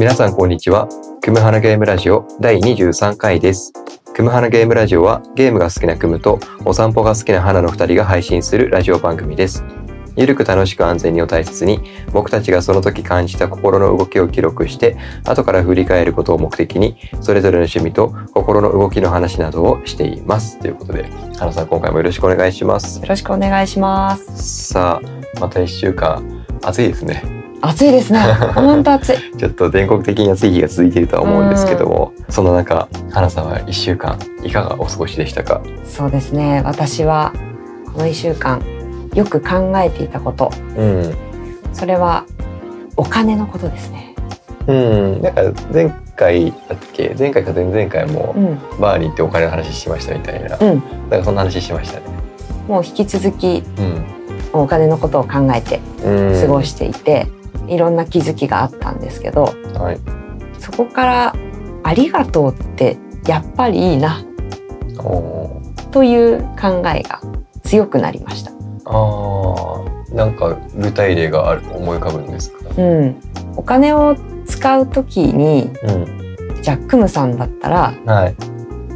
皆さんこんにちは。クムハナゲームラジオ第23回です。クムハナゲームラジオはゲームが好きなクムとお散歩が好きな花の2人が配信するラジオ番組です。ゆるく楽しく安全にを大切に僕たちがその時感じた心の動きを記録して後から振り返ることを目的にそれぞれの趣味と心の動きの話などをしています。ということで、花さん今回もよろしくお願いしますよ。ろしくお願いします。さあ、また1週間暑いですね。暑いですね。本当暑い。ちょっと全国的に暑い日が続いているとは思うんですけども、そんな中、花さんは1週間いかがお過ごしでしたか？そうですね。私はこの一週間よく考えていたこと、うん。それはお金のことですね。うん。なんか前回だっけ？前回か前々回もうん、バーに行ってお金の話しましたみたいな。うん。なんかそんな話しましたね。もう引き続きうん。お金のことを考えてうん。過ごしていて、いろんな気づきがあったんですけど、はい。そこからありがとうってやっぱりいいなという考えが強くなりました。あーなんか具体例がある思い浮かぶんですか？うん。お金を使うときに、うん。じゃあクムさんだったらはい。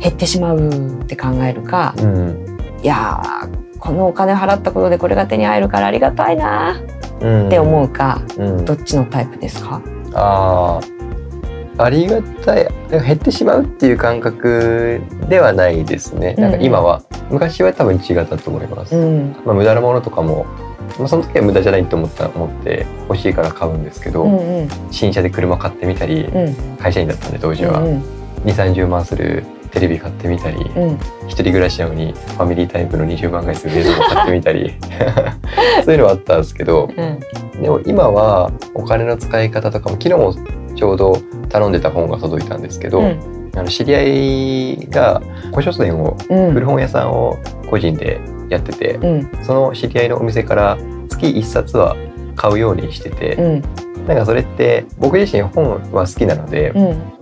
減ってしまうって考えるか、うん。いやーこのお金を払ったことでこれが手に入るからありがたいなうん。って思うか、うん。どっちのタイプですか？ああ、ありがたい。減ってしまうっていう感覚ではないですね。なんか今は、昔は多分違ったと思います。うんまあ無駄なものとかも、まあその時は無駄じゃないと思った思って欲しいから買うんですけど、うんうん新車で車買ってみたり、うん会社員だったんで当時は、うん2、30万するテレビ買ってみたり、うん。一人暮らしなのにファミリータイプの20万回する冷蔵庫買ってみたり、そういうのはあったんですけど、うん。でも今はお金の使い方とかも昨日もちょうど頼んでた本が届いたんですけど、うん。あの知り合いが古書店をうん。古本屋さんを個人でやってて、うん。その知り合いのお店から月1冊は買うようにしてて、うん。なんかそれって僕自身本は好きなので、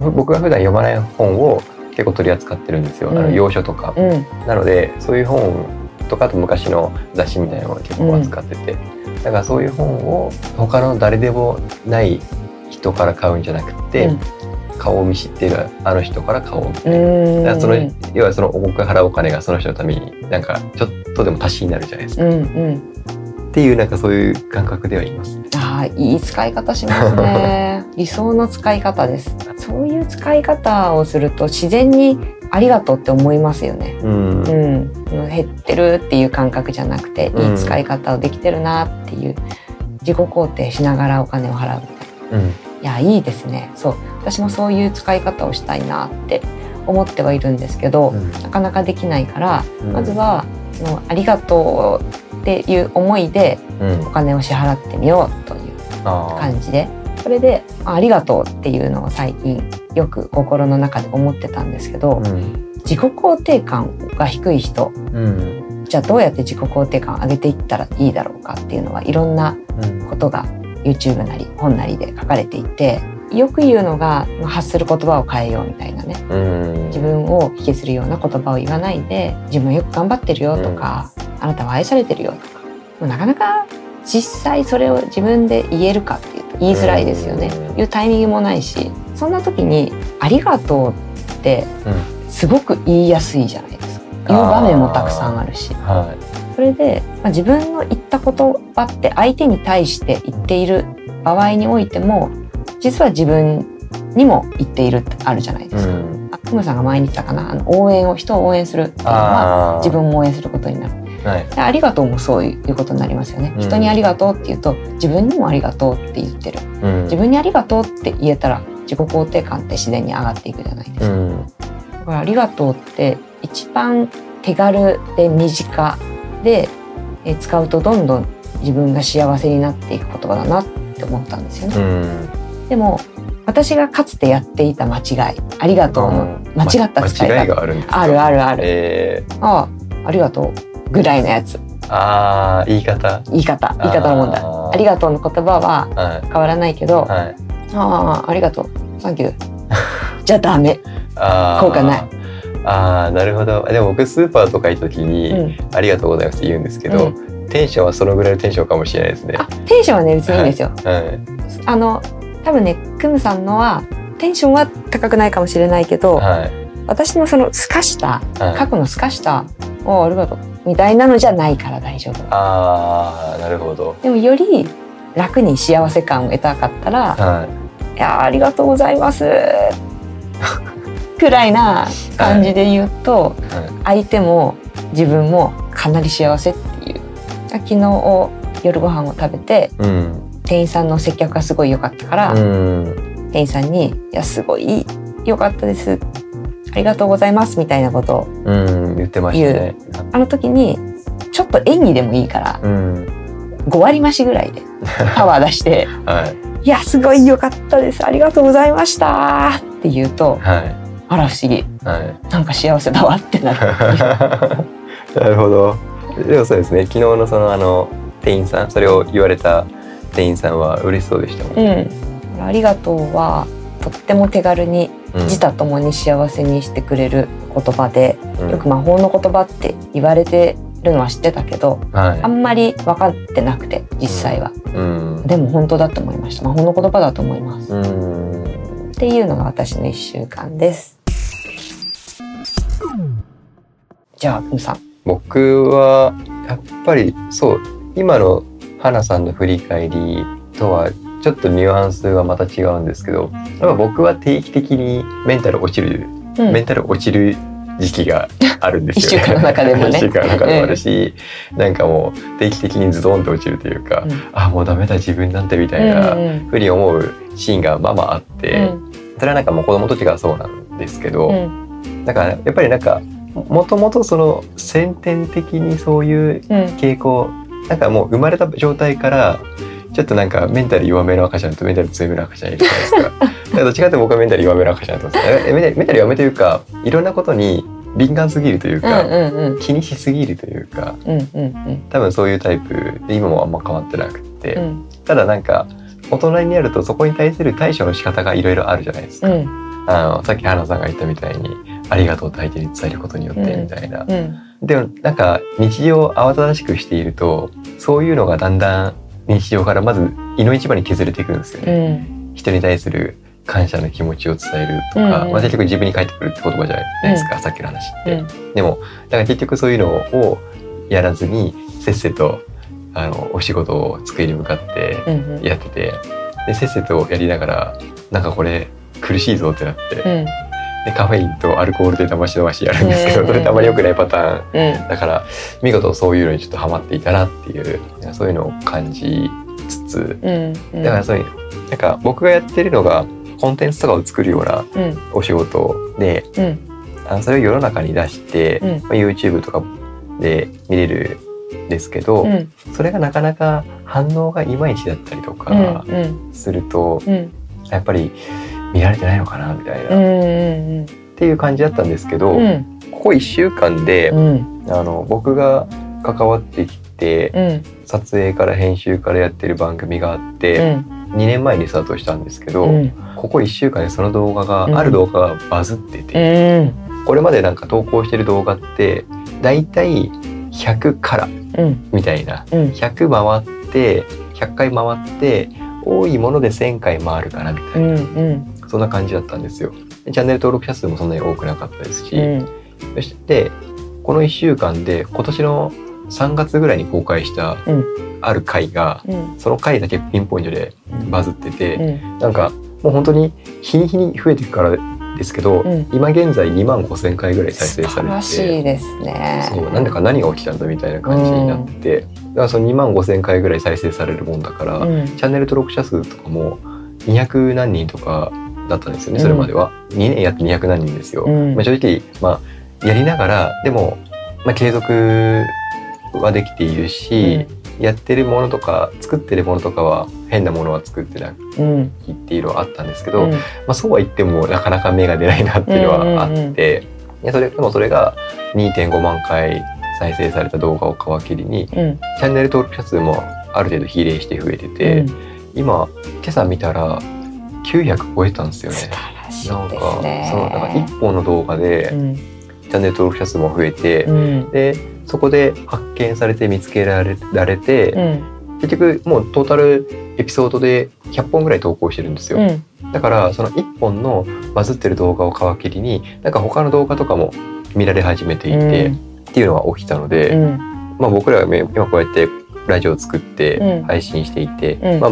うん。僕が普段読まない本を結構取り扱ってるんですよ、あのうん洋書とか。うん。なのでそういう本とかあと昔の雑誌みたいなのを結構扱ってて、だからそういう本を他の誰でもない人から買うんじゃなくて、うん。顔を見知っているあの人から買おうみたいな。うん。だからその要はその僕が払うお金がその人のためになんかちょっとでも足しになるじゃないですか、うんうん。っていうなんかそういう感覚ではいます。あーいい使い方しますね。理想の使い方ですそういう使い方をすると自然にありがとうって思いますよね。うん。うん、減ってるっていう感覚じゃなくて、うん。いい使い方をできてるなっていう自己肯定しながらお金を払うみたいな。うん。いやいいですね。そう。私もそういう使い方をしたいなって思ってはいるんですけど、うん。なかなかできないから、うん。まずはそのありがとうっていう思いでうん。お金を支払ってみようという感じで。それであありがとうっていうのを最近よく心の中で思ってたんですけど、うん。自己肯定感が低い人うん。じゃあどうやって自己肯定感を上げていったらいいだろうかっていうのはいろんなうん。ことが YouTube なり本なりで書かれていてよく言うのがまあ発する言葉を変えようみたいなね。うん。自分を引きずるような言葉を言わないで自分はよく頑張ってるよとか、あなたは愛されてるよとかなかなか実際それを自分で言えるかっていうと言いづらいですよね、うん。言うタイミングもないしそんな時に「ありがとう」ってうん。すごく言いやすいじゃないですか。言う場面もたくさんあるし。はそれで、まあ、自分の言った言葉って相手に対して言っている場合においても実は自分にも言っているってあるじゃないい。ですか。ん。あクムさんが前に言ってたかな。あの応援を人を応援するっていうのは自分も応援することになる。はい。でありがとうもそういうことになりますよね、うん。人にありがとうって言うと自分にもありがとうって言ってる。うん。自分にありがとうって言えたら自己肯定感って自然に上がっていくじゃないですか、うん。だからありがとうって一番手軽で身近でえー使うとどんどん自分が幸せになっていく言葉だなって思ったんですよね。うん。でも私がかつてやっていた間違いありがとうの間違った使い間違い方があるんですか？あるあるある、えー、ああありがとうぐらいのやつ。あー言い方。言い方。言い方の問題。ありがとうの言葉ははい。変わらないけど、はい。ああありがとう。サンキュー。じゃあダメ。効果ない。ああなるほど。でも僕スーパーとか行った時に、うん。ありがとうございますって言うんですけど、テンションはそのぐらいのテンションかもしれないですね。あテンションはね別にいいんですよ、はい。あの多分ねクムさんのはテンションは高くないかもしれないけど、はい。私のそのすかしたはい。過去のすかした「おありがとう」みたいなのじゃないから大丈夫。ああなるほど。でもより楽に幸せ感を得たかったらはい「いやーありがとうございます」くらいな感じで言うと、は相手も自分もかなり幸せっていう。昨日夜ご飯を食べていうん店員さんの接客がすごい良かったから、うん。店員さんに「いやすごい良かったです。ありがとうございます」みたいなことをうん言ってましたね。あの時にちょっと演技でもいいからうん。5割増しぐらいでパワー出して はい「いやすごい良かったです。ありがとうございました」って言うとはい。あら不思議。はい。なんか幸せだわってなる。なるほど。でもそうですね。昨日のそのあの店員さん、それを言われた店員さんは嬉しそうでしたもん。うん。ありがとうはとっても手軽にうん。自他ともに幸せにしてくれる言葉で、うん。よく魔法の言葉って言われてるのは知ってたけどはい。あ。んまり分かってなくて実際は、うん。でも本当だと思いました魔法の言葉だと思います、っうん。ていうのが私の1週間です。じゃあくんさん。僕はやっぱりそう今の花さんの振り返りとはちょっとニュアンスはまた違うんですけど、僕は定期的にメンタル落ちる、うん。メンタル落ちる時期があるんですよね。一週間の中でもね。一週間の中でもあるし、なんかもう定期的にズドンと落ちるというか、うん。あもうダメだ自分なんてみたいなうんふうに思うシーンがまあまああって、うん。それはなんかもう子供たちがそうなんですけど、うん。だからやっぱりなんかもともとその先天的にそういううん。傾向なんかもう生まれた状態からちょっとなんかメンタル弱めの赤ちゃんとメンタル強めの赤ちゃんいるじゃないですか。だからどっちかというと僕はメンタル弱めの赤ちゃんだとメンタル弱めというかいろんなことに敏感すぎるといううんか、うんうん。気にしすぎるというかうんうんうん。多分そういうタイプで今もあんま変わってなくって、うん。ただなんか大人になるとそこに対する対処の仕方がいろいろあるじゃないですか。うん。あのさっき花さんが言ったみたいに「ありがとう」と相手に伝えることによってうん。みたいな、うん。でもなんか日常を慌ただしくしているとそういうのがだんだん日常からまず胃の一番に削れていくんですようね、ん。人に対する感謝の気持ちを伝えるとか、うん。うんまあ、結局自分に返ってくるって言葉じゃないですか、さっきの話って、うん。でもだから結局そういうのをやらずにせっせとあのお仕事を机に向かってうんうん。やっててでせっせとやりながらなんかこれ苦しいぞってなって、うんでカフェインとアルコールで騙し騙しやるんですけど、うんそれってあまり良くないパターン。うん。だから見事そういうのにちょっとハマっていたなっていうそういうのを感じつつ。うんだからそういうなんか僕がやってるのがコンテンツとかを作るようなうん。お仕事でうん。それを世の中に出して、うん。まあ YouTube とかで見れるんですけど、うん。それがなかなか反応がいまいちだったりとうんかうん。すると、うん。やっぱり見られてないのかなみたいな、うっんていう感じだったんですけど、うん。ここ1週間で、うん。あの僕が関わってきて、うん。撮影から編集からやってる番組があって、うん。2年前にスタートしたんですけど、うん。ここ1週間でその動画が、うんある動画がバズってて、うん。これまでなんか投稿してる動画ってだいたい100からうん。みたいな。うん。100回って100回回って多いもので1,000回回るかなみたういな、そんな感じだったんですよ。でチャンネル登録者数もそんなに多くなかったですし、うん。そしてこの1週間で今年の3月ぐらいに公開したうん。ある回が、うん。その回だけピンポイントでバズってて、うん。なんかもう本当に日に日に増えていくからですけど、うん。今現在2万5,000回ぐらい再生されてらしいですね。そうなんだか何が起きたんだみたいな感じになってて、だからその2万5,000回ぐらい再生されるもんだから、うん。チャンネル登録者数とかも200何人とかだったんですよねそれまでは、2年やって200何人ですよ、うん。まあ、正直、まあ、やりながらでも、まあ、継続はできているし、やってるものとか作ってるものとかは変なものは作ってないうん。っていうのはあったんですけど、うん。まあ、そうは言ってもなかなか芽が出ないなっていうのはあって、うんうんうん。でそれでもそれが2.5万回再生された動画を皮切りにうん。チャンネル登録者数もある程度比例して増えてて、今今朝見たら900超えたんですよね。素。晴らしいなんかですねそのなんか1本の動画でうん。チャンネル登録者数も増えて、うん。でそこで発見されて見つけられられて、うん。結局もうトータルエピソードで100本ぐらい投稿してるんですよ、うん。だからその1本のバズってる動画を皮切りになんか他の動画とかも見られ始めていて、っていうのが起きたので、うん。まあ、僕らはね今こうやってラジオを作ってうん。配信していて、うん。まあ、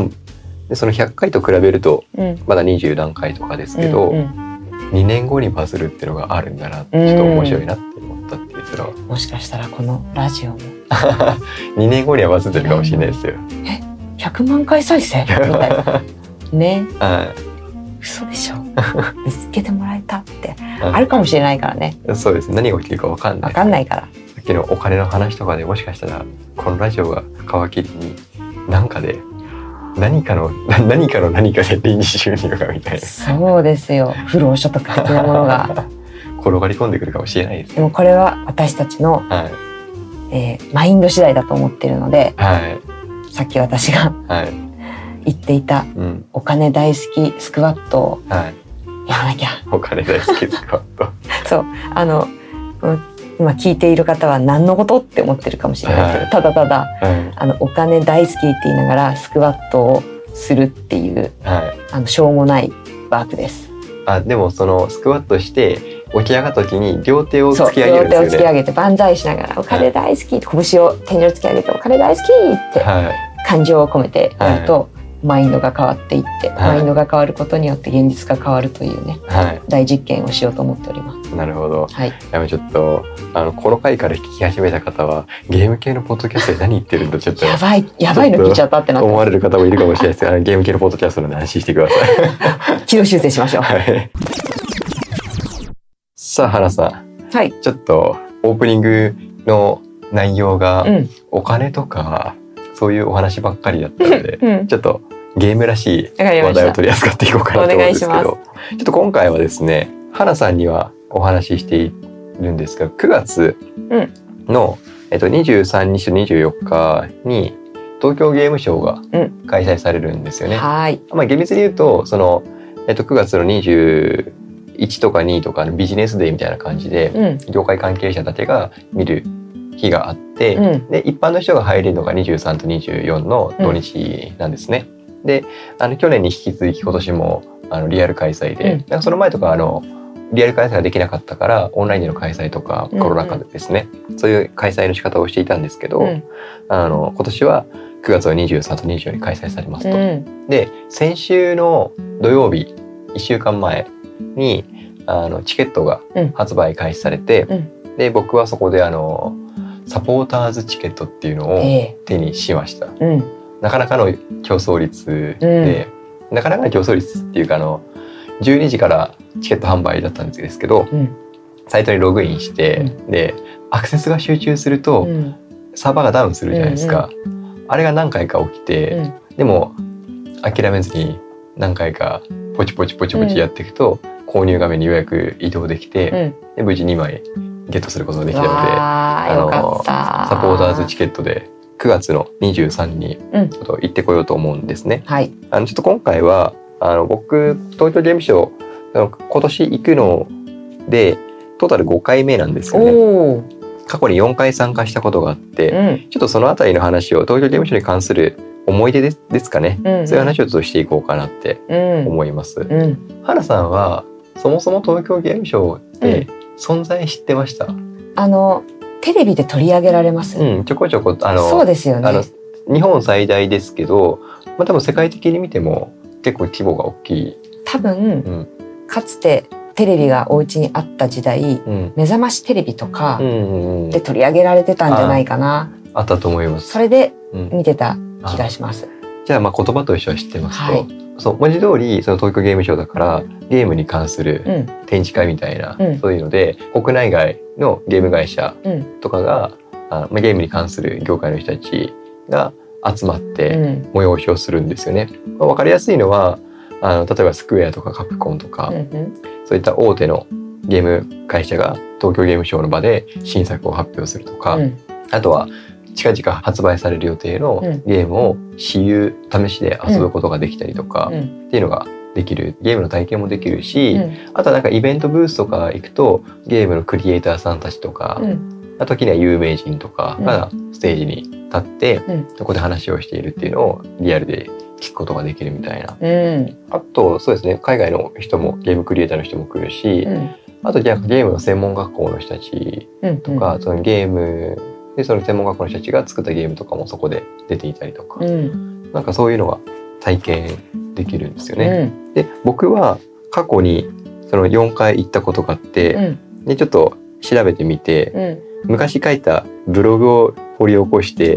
でその100回と比べるとうん。まだ20何回とかですけど、うんうん。2年後にバズるっていうのがあるんだなちょっと面白いなって思ったっていうそのもしかしたらこのラジオも。2年後にはバズってるかもしれないですよ。100万回再生？みたいな。ね。は嘘でしょ？見つけてもらえたって。いあるかもしれないからね。そうです。何が起きるか分かんなわいかんないから。さっきのお金の話とかでもしかしたらこのラジオが皮切りに何かで何かのな何かの何かで臨時収入がみたいそうですよ。不労所得的なものが。な 転がり込んでくるかもしれないです。でもこれは私たちの、はい。えーマインド次第だと思ってるのではい。さっき私がはい。言っていたうん。お金大好きスクワットをはい。やらなきゃ。お金大好きスクワット。そう。あのうん今聞いている方は何のことって思ってるかもしれないけど、はいただただはいあのお金大好きって言いながらスクワットをするっていうはいあのしょうもないワークです。あでもそのスクワットして起き上がった時に両手を突き上げるん両手を突き上ですよね。げて万歳しながら「お金大好き」って拳を天井に突き上げて「お金大好き!」ってはい感情を込めてやると、マインドが変わっていって、はいマインドが変わることによって現実が変わるというねは大実験をしようと思っております。いなるほど。はい、やめちょっとあのこの回から聞き始めた方はゲーム系のポッドキャストで何言ってるんだちょっとやばいやばいの聞いちゃったってな思われる方もいるかもしれないですがあのゲーム系のポッドキャストなので安心してください。軌道修正しましょう。はい。さあ花さんはい、ちょっとオープニングの内容がうんお金とかそういうお話ばっかりだったのでうん、ちょっとゲームらしい。話題を取り扱っていこうかなと思うんですけどちょっと今回はですね花さんにはお話ししているんですが9月の、えっと、23日と24日に東京ゲームショウがうん。開催されるんですよね。はい、まあ、厳密に言うとその、えっと、9月の21とか2とかのビジネスデーみたいな感じでうん、業界関係者たちが見る日があって、うん、で一般の人が入れるのが23と24の土日なんですね。であの去年に引き続き今年もあのリアル開催で、うん。なんかその前とかあのリアル開催ができなかったからオンラインでの開催とかうんコロナ禍でですね、そういう開催の仕方をしていたんですけど、うん、あの今年は9月の23と24に開催されますと。うん、で先週の土曜日1週間前にあのチケットがうん。発売開始されて、うん。で僕はそこであのサポーターズチケットっていうのをえ手にしました。え、うん、なかなかの競争率で、なかなかの競争率っていうかあの12時からチケット販売だったんですけどうん、サイトにログインして、でアクセスが集中すると、うん、サーバーがダウンするじゃないですか、あれが何回か起きて、うん。でも諦めずに何回かポチポチポチポチやっていくと、購入画面にようやく移動できて、うん、で無事2枚ゲットすることができたのでわあ、よかった。サポーターズチケットで9月の23にうん。ちょっと行ってこようと思うんですね。はい、あのちょっと今回はあの僕東京ゲームショウ今年行くのでトータル5回目なんですよね。過去に4回参加したことがあって、うん、ちょっとそのあたりの話を東京ゲームショウに関する思い出ですですかね、うん、そういう話をちょっとしていこうかなってうん、思います。うん、原さんはそもそも東京ゲームショウって存在知ってました、あのテレビで取り上げられます。うん、ちょこちょこあのそうですよあのね。日本最大ですけど、まあ、多分世界的に見ても結構規模が大きい。多分、うんかつてテレビがお家にあった時代、うん目覚ましテレビとかうんうんうんで取り上げられてたんじゃないかな。あったと思います。それでうん見てた気がします。じゃあまあ言葉としては知ってますと、はいそう文字通りその東京ゲームショウだからゲームに関するうん、展示会みたいな、うん。そういうので国内外のゲーム会社うん、とかが、あまあ、ゲームに関する業界の人たちが集まっうてん、催しをするんですよね。まあ、分かりやすいのはあの例えばスクエアとかカプコンとか、うん、うん、そういった大手のゲーム会社が東京ゲームショウの場で新作を発表するとか、うん、あとは近々発売される予定のうん。ゲームを私有試しで遊ぶことができたりとかうん、っていうのができる。ゲームの体験もできるし、うん。あとはなんかイベントブースとか行くとゲームのクリエイターさんたちとか、うん、時には有名人とかがステージに立って、うん。そこで話をしているっていうのをリアルで聞くことができるみたいな。うん。あとそうですね海外の人もゲームクリエイターの人も来るし、うん。あとじゃあゲームの専門学校の人たちうん。とか、そのゲームでその専門学校の人たちが作ったゲームとかもそこで出ていたりとか、うんなんかそういうのが体験できるんですようね。んで僕は過去にその4回行ったことがあって、うんでちょっと調べてみて、うん昔書いたブログを掘り起こして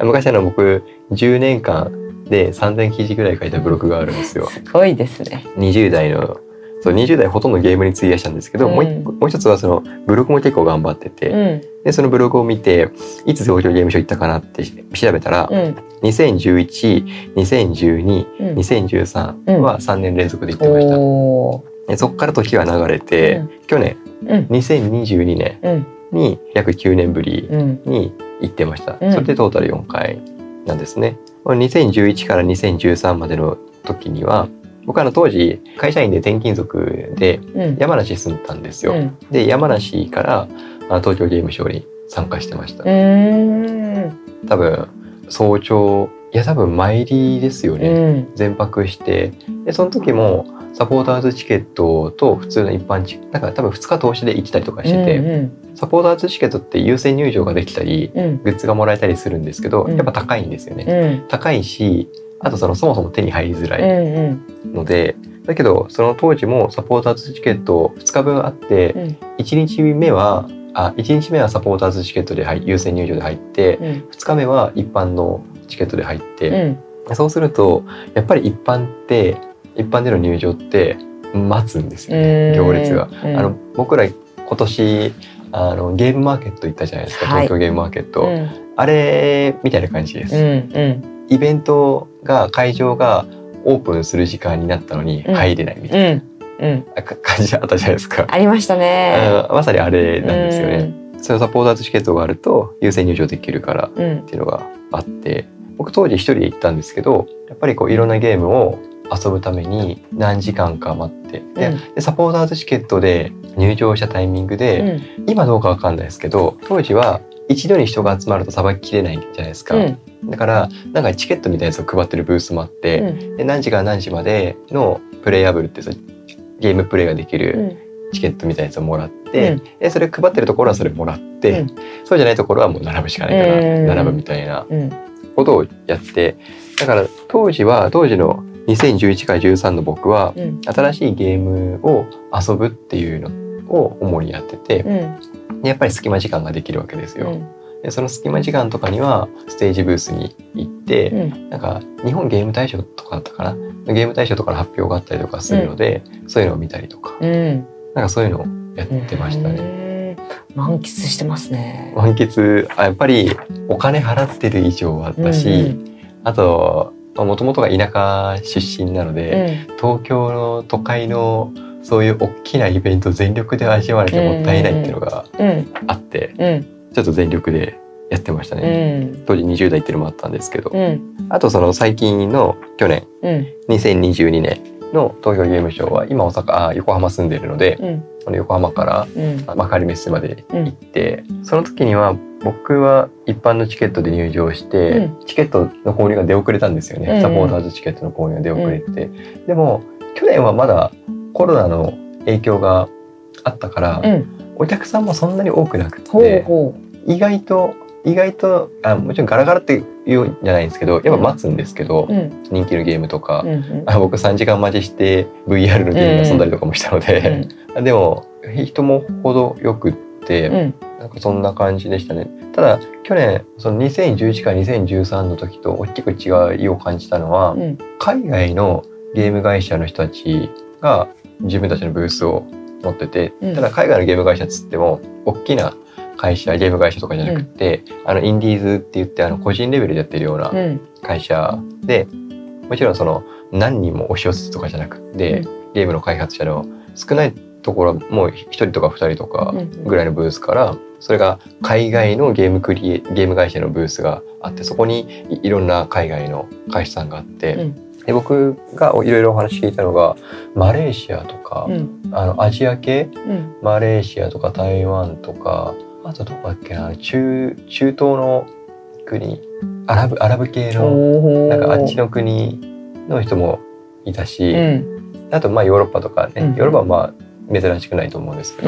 昔あの僕10年間で3000記事ぐらい書いたブログがあるんですよ。すごいですね。20代のそう20代ほとんどゲームに費やしたんですけど、うん。もうもう一つはそのブログも結構頑張ってて、うん。でそのブログを見ていつ東京ゲームショウ行ったかなって調べたら、うん。2011、2012、うん。2013は3年連続で行ってました。でそこから時は流れて、うん。去年うん。2022年うん。に約9年ぶりうん。に行ってました。うん。それでトータル4回なんですね。2011から2013までの時には僕はあの当時会社員で転勤族でうん。山梨に住んでたんですよ。うん。で山梨からあ東京ゲームショウに参加してました。うーん。多分早朝いや多分参りですようね。ん。全泊して。でその時もサポーターズチケットと普通の一般チケットなんか多分2日投資で行ったりとかしてて、うん。サポーターズチケットって優先入場ができたりうん。グッズがもらえたりするんですけど、うん。やっぱ高いんですよね。うん。高いしあとそのそもそも手に入りづらういんうん。ので、だけどその当時もサポーターズチケット2日分あって、うん。1日目はあ1日目はサポーターズチケットで入優先入場で入って、うん。2日目は一般のチケットで入って、うん。そうするとやっぱり一般って一般での入場って待つんですようねん。行列が。うん。あの僕ら今年あのゲームマーケット行ったじゃないですか、はい。東京ゲームマーケット、うん。あれみたいな感じです、うんうんイベントが会場がオープンする時間になったのにうん。入れないみたいな、うん。感じあったじゃないですか、ありましたね。まさにあれなんですよね、そのサポーターズチケットがあると優先入場できるからっていうのがあって僕当時一人で行ったんですけどやっぱりこういろんなゲームを遊ぶために何時間か待って。で,、うん。でサポーターズチケットで入場したタイミングで、うん。今どうかわかんないですけど当時は一度に人が集まるとさばききれないじゃないですか、うんだからなんかチケットみたいなやつを配ってるブースもあって、うん。で何時から何時までのプレイアブルってゲームプレイができうるん。チケットみたいなやつをもらって、うん。でそれ配ってるところはそれもらって、うん。そうじゃないところはもう並ぶしかないからうん。並ぶみたいなうん。ことをやってだから当時は当時の2011から13の僕はうん。新しいゲームを遊ぶっていうのを主にやっててやっぱり隙間時間ができるわけですよ。うんでその隙間時間とかにはステージブースに行って、うん。なんか日本ゲーム大賞とかだったかな？ゲーム大賞とかの発表があったりとかするので、そういうのを見たりとか。うん。なんかそういうのをやってましたね。ね。満喫してますね。満喫。あやっぱりお金払ってる以上はだし、うんあともともとが田舎出身なので、東京の都会のそういう大きなイベントを全力で味わわなきゃもったいないっていうのがうん。うん。あって、うんちょっと全力でやってましたうね。ん。当時20代っていうのもあったんですけど、うん。あとその最近の去年うん。2022年の東京ゲームショウは今大阪あ横浜住んでるのでうん。この横浜からうん。幕張メッセまで行って、その時には僕は一般のチケットで入場して、うチケットの購入が出遅れたんですよね、サポーターズチケットの購入が出遅れて、でも去年はまだコロナの影響があったから、うんお客さんもそんなに多くなくてほ意外と意外とあもちろんガラガラっていうんじゃないんですけどやっぱ待つんですけど、ううん。人気のゲームとか、うんうん。あ僕3時間待ちして VR のゲーム遊んだりとかもしたので、でも人もほどよくって、うん。なんかそんな感じでしたね。ただ去年その2011から2013の時と大きく違いを感じたのは、うん。海外のゲーム会社の人たちが自分たちのブースを持ってて、うん。ただ海外のゲーム会社っつっても大きな会社ゲーム会社とかじゃなくて、あのインディーズって言ってあの個人レベルでやってるようなうん。会社でもちろんその何人も押し寄せとかじゃなくて、ゲームの開発者の少ないところはもう1人とか2人とかうんぐらいのブースからそれが海外のゲームクリエゲーム会社のブースがあってそこにいいろんな海外の会社さんがあって、うんで僕がいろいろお話聞いたのがマレーシアとか、うん。あのアジア系？うん。マレーシアとか台湾とかあと。どこだっけな？中中東の国？アラブアラブ系のおなんかあっちの国の人もいたし、うん。あとまあヨーロッパとかね、うん。ヨーロッパはまあ珍しくないと思うんですけ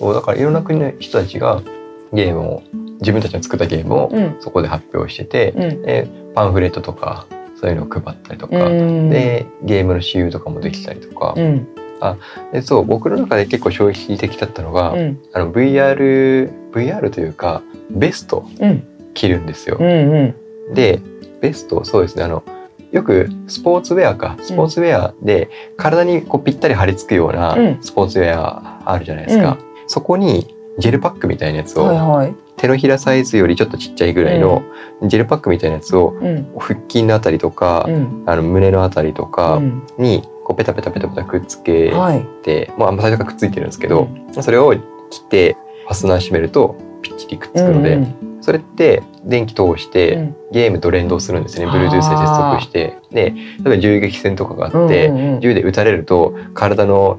ど、だからいろんな国の人たちがゲームを自分たちの作ったゲームをうん。そこで発表してて、うん。でパンフレットとかそういうのを配ったりとか、うん。でゲームの私有とかもできたりとか、うん。でそう僕の中で結構衝撃的だったのが、うん。あの VR VR というかベストうん。着るんですよ。うんうん。でベストそうですねあのよくスポーツウェアかスポーツウェアで体にこうぴったり貼り付くようなうん。スポーツウェアあるじゃないですか、そこにジェルパックみたいなやつを、手のひらサイズよりちょっとちっちゃいぐらいのジェルパックみたいなやつをうん。腹筋のあたりとか、うん。あの胸のあたりとうかん。にこうペタペタペタペタくっつけはい。て、もうあんま最初からくっついてるんですけど、それを切ってファスナー閉めるとピッチリくっつくので、うん。それって電気通して、うん。ゲームと連動するんですね。あー。Bluetooth で接続して。で、例えば銃撃戦とかがあって、うんうんうん。銃で撃たれると体の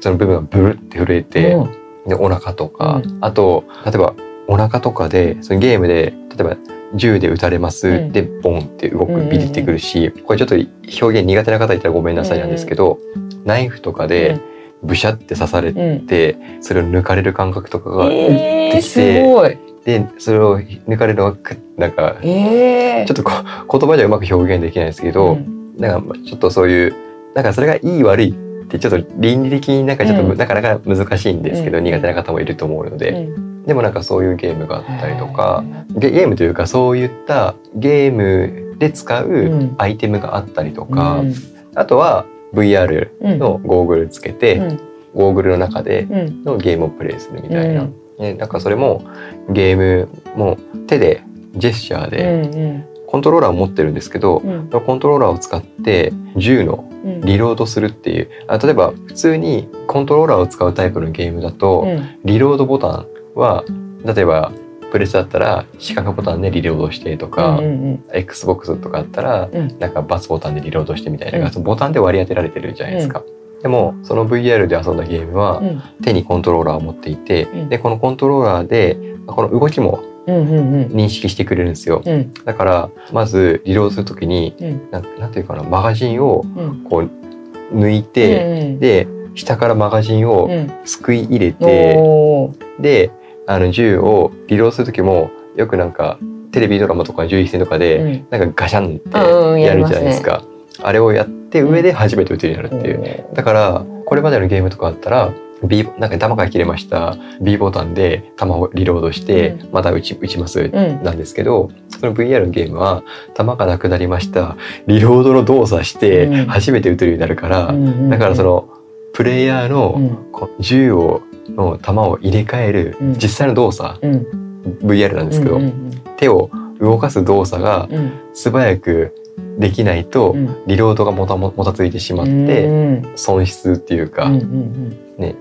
その部分がブルって震えて、う。んでお腹とか、うあと例えばお腹とかでそのゲームで例えば銃で撃たれます、うん。でボンって動くビリってくるし、これちょっと表現苦手な方いたらごめんなさいなんですけど、ナイフとかでブシャって刺されうん。て、それを抜かれる感覚とかが、えー、できてすごい。でそれを抜かれるのがくなんかえー、ちょっとこう言葉じゃうまく表現できないですけど、うん。なんかちょっとそういうなんかそれがいい悪いってちょっと倫理的になんかちょっとなかなか難しいんですけど、うん。苦手な方もいると思うので、うんでもなんかそういうゲームがあったりとかゲゲームというかそういったゲームで使ううん。アイテムがあったりとか、うん。あとは VR うん。のゴーグルつけて、うん。ゴーグルの中でうん。のゲームをプレイするみたいな、うん。ね、なんかそれもゲームも手でジェスチャーうでん。コントローラーを持ってるんですけど、うん。コントローラーを使って銃のうん。リロードするっていう。あ例えば普通にコントローラーを使うタイプのゲームだと、うん。リロードボタンは例えばプレスだったら四角ボタンでリロードしてとか、うん XBOX とかあったら、うん。なんかバツボタンでリロードしてみたいな、うん。そのボタンで割り当てられてるじゃないですか。でもその VR で遊んだゲームはうん。手にコントローラーを持っていて、うん。でこのコントローラーでこの動きもうんうんうん。認識してくれるんですよ。うん。だからまずリロードするときにうん。なんなんていうかなマガジンをうん。こう抜いて、うんで下からマガジンをうん。すくい入れて、であの銃をリロードする時もよくなんかテレビドラマとか銃撃戦とかで、うん。なんかガシャンってうんうんやるじゃないですか、あれをやって上で初めて撃てるようになるっていう、だからこれまでのゲームとかあったら B なんか弾が切れました。B ボタンで弾をリロードして、うまた撃ち撃ちます、うん。なんですけどその VR のゲームは弾がなくなりました。リロードの動作してうん。初めて撃てるようになるから、うんうんだからそのプレイヤーの、銃をの弾を入れ替えるうん。実際の動作、うん。VR なんですけど、うんうん手を動かす動作がうん。素早くできないと、うん。リロードがもたももたついてしまっうて、ん。損失っていうか、うんうんうん。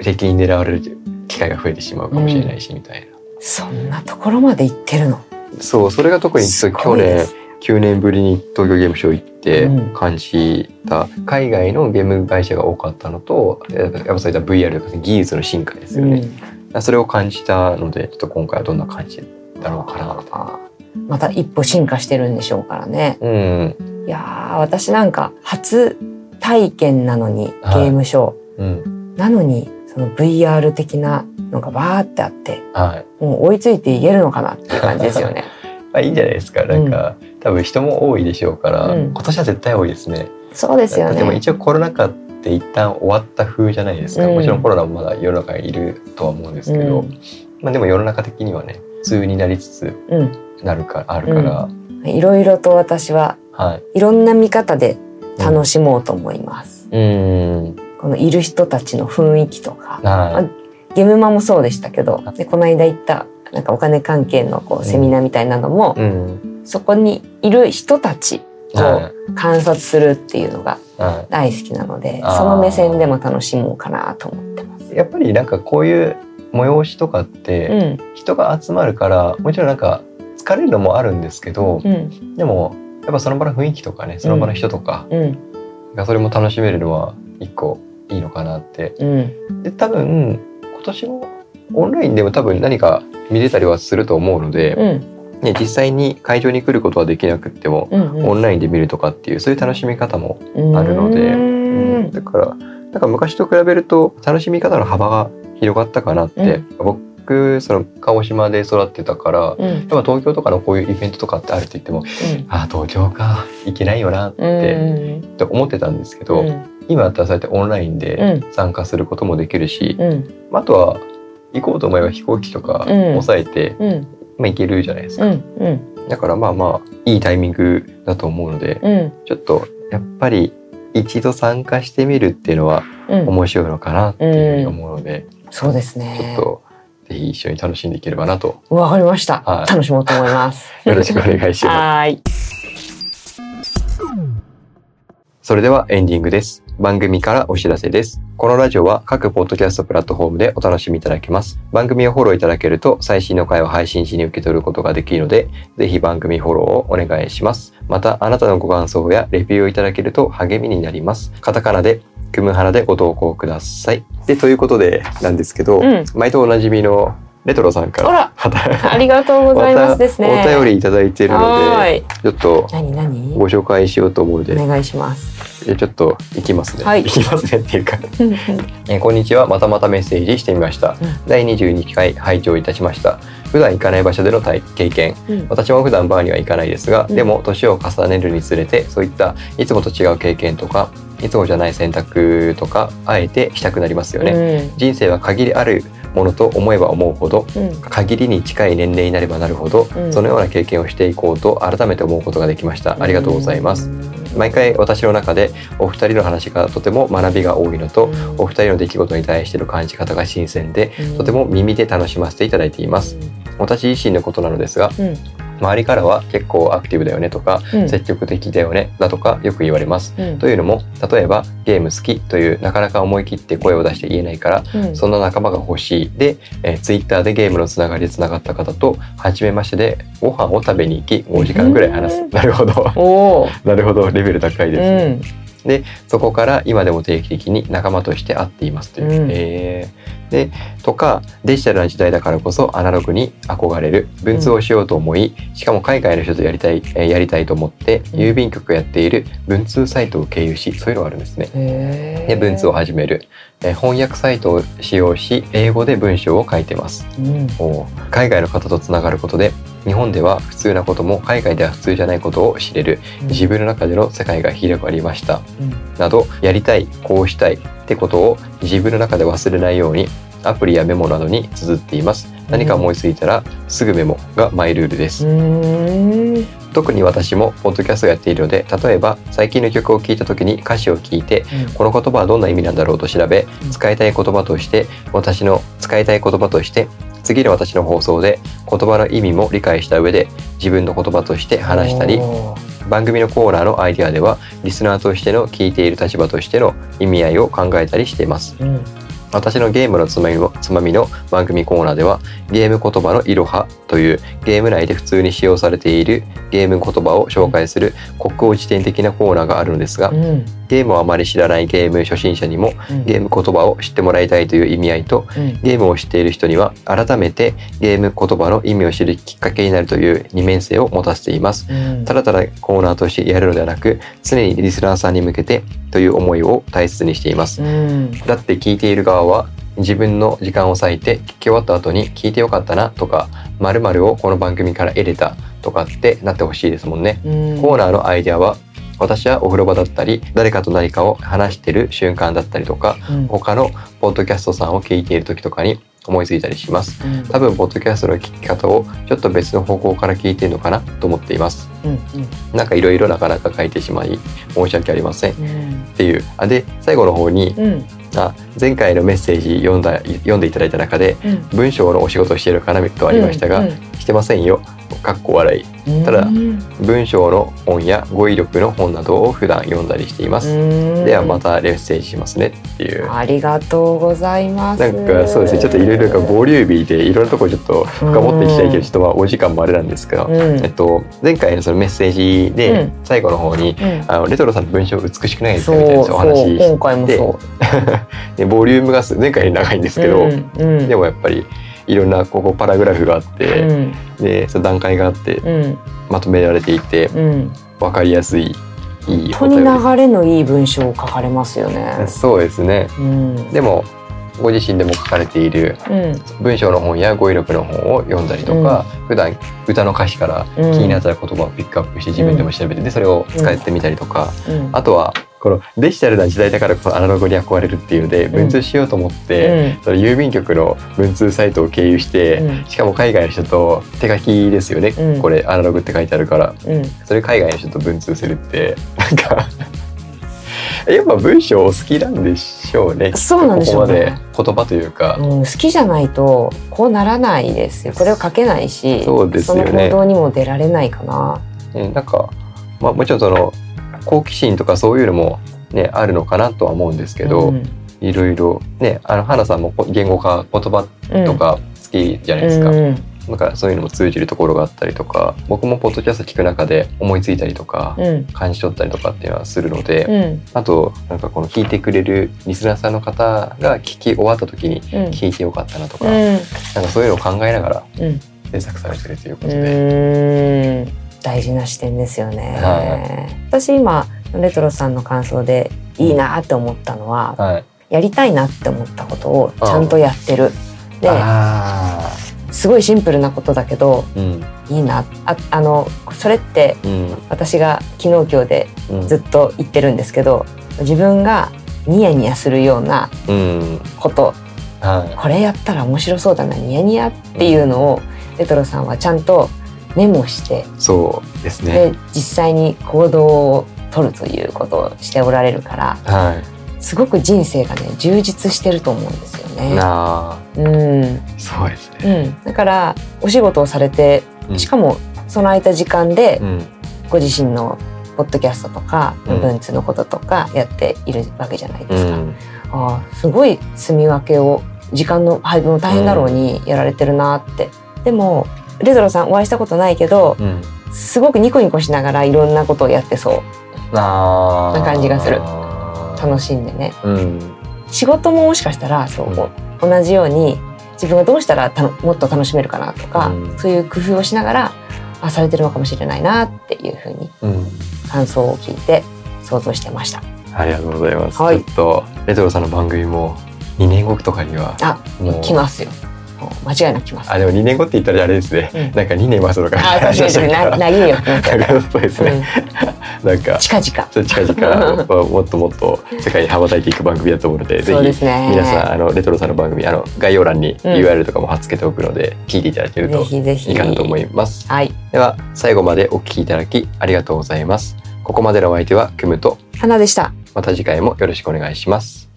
敵に狙われる機会が増えてしまうかもしれないし、みたいな。そんなところまで行ってるの？そうそれが特にす去年9年ぶりに東京ゲームショウ行ってうん。感じた、海外のゲーム会社が多かったのとやっぱそういった VR とか技術の進化ですよね、それを感じたのでちょっと今回はどんな感じだろうかなまた一歩進化してるんでしょうからね。うん。いやー私なんか初体験なのにゲはい。ームショー、うん。なのにその VR 的なのがバーってあってはい。もう追いついていけるのかなっていう感じですよね。まあ、いいんじゃないですか。なんか、多分人も多いでしょうから、うん。今年は絶対多いですね。そうですよでもね。一応コロナ禍って一旦終わった風じゃないですか、うん。もちろんコロナもまだ世の中にいるとは思うんですけど、うん。まあ、でも世の中的にはね普通になりつつうん。なるかあるから、いろいろと私ははい。ろんな見方で楽しもうと思います。いうん。このいる人たちの雰囲気とか、はゲームマもそうでしたけど、でこの間行ったなんかお金関係のこうん。うセミナーみたいなのも、い、うん。そこにいる人たちはを観察するっていうのがい。は大好きなので、あー。その目線でも楽しもうかなと思ってます。い、やっぱりなんかこういう催しとかっうてん、人が集まるからもちろんなんか疲れるのもあるんですけど、うん、でもやっぱその場の雰囲気とかねその場の人とかうん、がそれも楽しめるのは一個いいのかなって。うん、で多分今年もオンラインでも多分何か見れたりはすると思うので、うん、ね、実際に会場に来ることはできなくっても、うんうん。オンラインで見るとかっていうそういう楽しみ方もああるので、うん。だからなんか昔と比べると楽しみ方の幅が広がったかなって、僕その鹿児島で育ってたから、うん。やっぱ東京とかのこういうイベントとかってあるって言ってもあー東京か行けないよなって,、うん。って思ってたんですけど、うん。今だったらそうやってオンラインでうん。参加することもできるし、うん。あとは行こうと思えば飛行機とかうん。抑えて、うん。まあ、行けるじゃないですか、うんうん。だからまあまあいいタイミングだと思うので、うん。ちょっとやっぱり一度参加してみるっていうのはうん。面白いのかなっていうふうに思うので、そうですちょっねとぜひ一緒に楽しんでいければなと。わかりました。はい。楽しもうと思います。よろしくお願いします。はーい。それではエンディングです。番組からお知らせです。このラジオは各ポッドキャストプラットフォームでお楽しみいただけます。番組をフォローいただけると最新の回を配信時に受け取ることができるので、ぜひ番組フォローをお願いします。また、あなたのご感想やレビューをいただけると励みになります。カタカナで、クムハナでご投稿ください。で、ということでなんですけど、うん毎度おなじみのレトロさんから、あらありがとうございますですねお便りいただいているので、ちょっと何何？ご紹介しようと思うので、お願いしますじゃあちょっと行きますね。はい行きますねっていうか、うんうんえーこんにちは。またまたメッセージしてみました。第22回拝聴いたしました。普段行かない場所での体経験。うん私も普段バーには行かないですが、うんでも年を重ねるにつれて、そういったいつもと違う経験とか、いつもじゃない選択とか、あえてしたくなりますよね。人生は限りあるものと思えば思うほど、うんうん限りに近い年齢になればなるほど、うんそのような経験をしていこうと改めて思うことができました。ありがとうございます。毎回私の中でお二人の話がとても学びが多いのと、お二人の出来事に対しての感じ方が新鮮で、とても耳で楽しませていただいています。私自身のことなのですが、うん周りからは結構アクティブだよねとか、うん積極的だよねだとかよく言われます。うんというのも、例えばゲーム好きというなかなか思い切って声を出して言えないから、うんそんな仲間が欲しいで、えー、ツイッターでゲームのつながりでつながった方と初めましてでご飯を食べに行き5時間ぐらい話す。うんなるほど。なるほどレベル高いですね。うんそこから今でも定期的に仲間として会っていますという。うん。えー。でとかデジタルな時代だからこそアナログに憧れる文通をしようと思い、しかも海外の人とやりたい、えーやりたいと思ってうん。郵便局をやっている文通サイトを経由しそういうのがあるんですね。で文通を始める、えー翻訳サイトを使用し英語で文章を書いてます。うん海外の方とつながることで日本では普通なことも海外では普通じゃないことを知れる自分の中での世界が広がりました。うんなどやりたいこうしたいってことを自分の中で忘れないようにアプリやメモなどに綴っています。何か思いついたらすぐメモがマイルールです、うん。特に私もポッドキャストをやっているので例えば最近の曲を聴いた時に歌詞を聞いてこの言葉はどんな意味なんだろうと調べうん。使いたい言葉として私の使いたい言葉として次の私の放送で言葉の意味も理解した上で自分の言葉として話したり番組のコーナーのアイデアではリスナーとしての聞いている立場としての意味合いを考えたりしています。うん私のゲームのつまみのつまみの番組コーナーではゲーム言葉のいろはというゲーム内で普通に使用されているゲーム言葉を紹介する国語辞典的なコーナーがあるのですがうん。ゲームをあまり知らないゲーム初心者にもうんゲーム言葉を知ってもらいたいという意味合いとうん。ゲームを知っている人には改めてゲーム言葉の意味を知るきっかけになるという二面性を持たせています。うん。ただただコーナーとしてやるのではなく常にリスナーさんに向けてという思いを大切にしています。うん。だって聞いている側は自分の時間を割いて聞き終わった後に聞いてよかったなとか〇〇をこの番組から得れたとかってなってほしいですもんね。うん。コーナーのアイデアは私はお風呂場だったり誰かと何かを話してる瞬間だったりとかうん。他のポッドキャストさんを聞いている時とかに思いついたりします。うん。多分ポッドキャストの聞き方をちょっと別の方向から聞いているのかなと思っています。うんなんかいろいろなかなか書いてしまい申し訳ありません。っうん。ていう。あで最後の方にうんあ前回のメッセージ読んだ読んでいただいた中でうん。文章のお仕事をしているかなとありましたが、うんしてませんよ。かっこ笑い。うんただうん。文章の本や語彙力の本などを普段読んだりしています、うん。ではまたメッセージしますねっていう。ありがとうございます。なんかそうですねちょっといろいろボリューミーでいろんなところちょっと深掘っていきたいけどちょっとまあお時間もあれなんですけど、うん。えっと、前回のそのメッセージうでん。最後の方に、うんあのレトロさんの文章美しくないですかみたいなお話そう今し回もそ でボリュームがす前回より長いんですけど、う。うんうん。でもやっぱりいろんなここパラグラフがあっうて、ん。でその段階があってうん。まとめられていてうん。分かりやすいいい本当に流れのいい文章を書かれますよね。そうですね。うん。でもご自身でも書かれているうん。文章の本や語彙力の本を読んだりとか、普段歌の歌詞から気うんになった言葉をピックアップして自分でも調べて、でそれを使ってみたりとか、うん。あとはこのデジタルな時代だからこそアナログに憧れるっていうので文通しようと思って、その郵便局の文通サイトを経由して、うん。しかも海外の人と手書きですよね、うん。これアナログって書いてあるから。うん。それ海外の人と文通するってなんか やっぱ文章お好きなんでしょうね。そうなんでしょうね。ここまで言葉というか、うん、好きじゃないとこうならないですよ。これを書けないしそうですよね。行動にも出られないかな。ねなんか、まあ、もちろんその好奇心とかそういうのもねあるのかなとは思うんですけど、うん。いろいろねあの花さんもこ言語化言葉うん。とか好きじゃないですか、うん。だからそういうのも通じるところがあったりとか僕もポッドキャスト聞く中で思いついたりとか、うん。感じ取ったりとかっていうのはするので、うん。あとなんかこの聞いてくれるリスナーさんの方が聞き終わった時にうん。聞いてよかったなとか、うん。なんかそういうのを考えながらうん。制作されてるということうで、大事な視点ですよね。は私今レトロさんの感想でいいなって思ったのは、はい、やりたいなって思ったことをちゃんとやってる。であすごいシンプルなことだけどーうん。いいな。ああのそれってうん。私が昨日今日でうん。ずっと言ってるんですけど自分がニヤニヤするようなうん。こと。はい。これやったら面白そうだなニヤニヤっていうのをレトロさんはちゃんとメモしてそうですね。で実際に行動を取るということをしておられるからはすごく人生がね充実してると思うんですよい。ね。なあ、うんそうですね。うん、だからお仕事をされてうんしかもその空いた時間でうん、ご自身のポッドキャストとかうん文通のこととかやっているわけじゃないですか。うん、ああすごい住み分けを時間の配分を大変だろうにやられてるなって、でもレトロさんお会いしたことないけどうん。すごくニコニコしながらいろんなことをやってそうなな感じがする楽楽しんでねうん。仕事ももしかしたらそう、同じように自分がどうしたらたのもっと楽しめるかなとか、うんそういう工夫をしながらあされてるのかもしれないなっていうふうにうん。感想を聞いて想像してました。ありがとうございます。はいちょっとレトロさんの番組も2年後とかにはあ来ますよもう間違いなく来ます。あでも2年後って言ったらあれですね。うんなんか2年はそとかあ確かに ななぎよそうですね。なんか近々近々 もっともっと世界に羽ばたいていく番組だと思うので、ぜひ皆さんあのレトロさんの番組あの概要欄にうん URL とかも貼っ付けておくので、聞いていただけるぜといいかなと思います。はいでは最後までお聞きいただきありがとうございます。ここまでのお相手はクムと花でしたまた次回もよろしくお願いします。